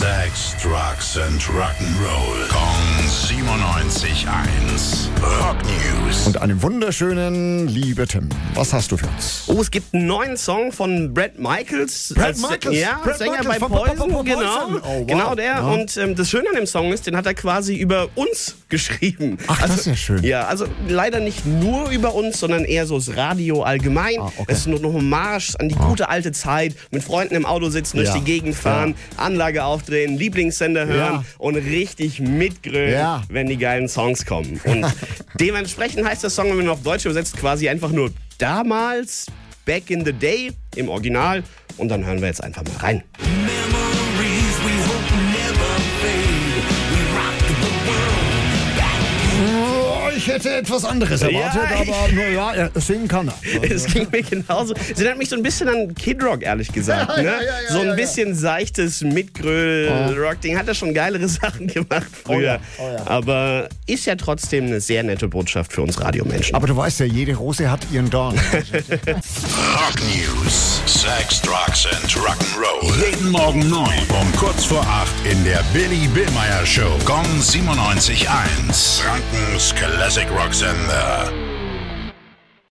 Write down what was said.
Sex, Drugs and Rock'n'Roll. Kong 97.1. Rock News. Und einen wunderschönen, liebe Tim, was hast du für uns? Oh, es gibt einen neuen Song von Brad Michaels. Brad als- Michaels? Ja, Brad Sänger Michaels bei von- Poison, von genau. Oh, wow. Genau der. Ja. Und ähm, das Schöne an dem Song ist, den hat er quasi über uns geschrieben. Ach, das ist ja schön. Ja, also leider nicht nur über uns, sondern eher so das Radio allgemein. Ah, okay. Es ist nur eine Hommage an die gute alte Zeit, mit Freunden im Auto sitzen, durch Ja. die Gegend fahren, Anlage aufdrehen, Lieblingssender hören Ja. und richtig mitgrölen, Ja. wenn die geilen Songs kommen. Und dementsprechend heißt der Song, wenn man ihn auf Deutsch übersetzt, quasi einfach nur damals, back in the day im Original. Und dann hören wir jetzt einfach mal rein. Ich hätte etwas anderes erwartet, Ja. aber nur ja, singen kann er. Es ging mir genauso. Es erinnert mich so ein bisschen an Kid Rock, ehrlich gesagt. Ja, ne? ja, ja, ja, so ein ja, ja. bisschen seichtes Mitgröl-Rock-Ding. Hat er schon geilere Sachen gemacht früher. ja, oh ja. Aber ist ja trotzdem eine sehr nette Botschaft für uns Radiomenschen. Aber du weißt ja, jede Rose hat ihren Dorn. Rock News. Sex, Drugs and Rock'n'Roll. Jeden Morgen 9 um kurz vor 8 in der Billy Billmeyer Show. Gong 97.1. Frankens Classic Rock Sender.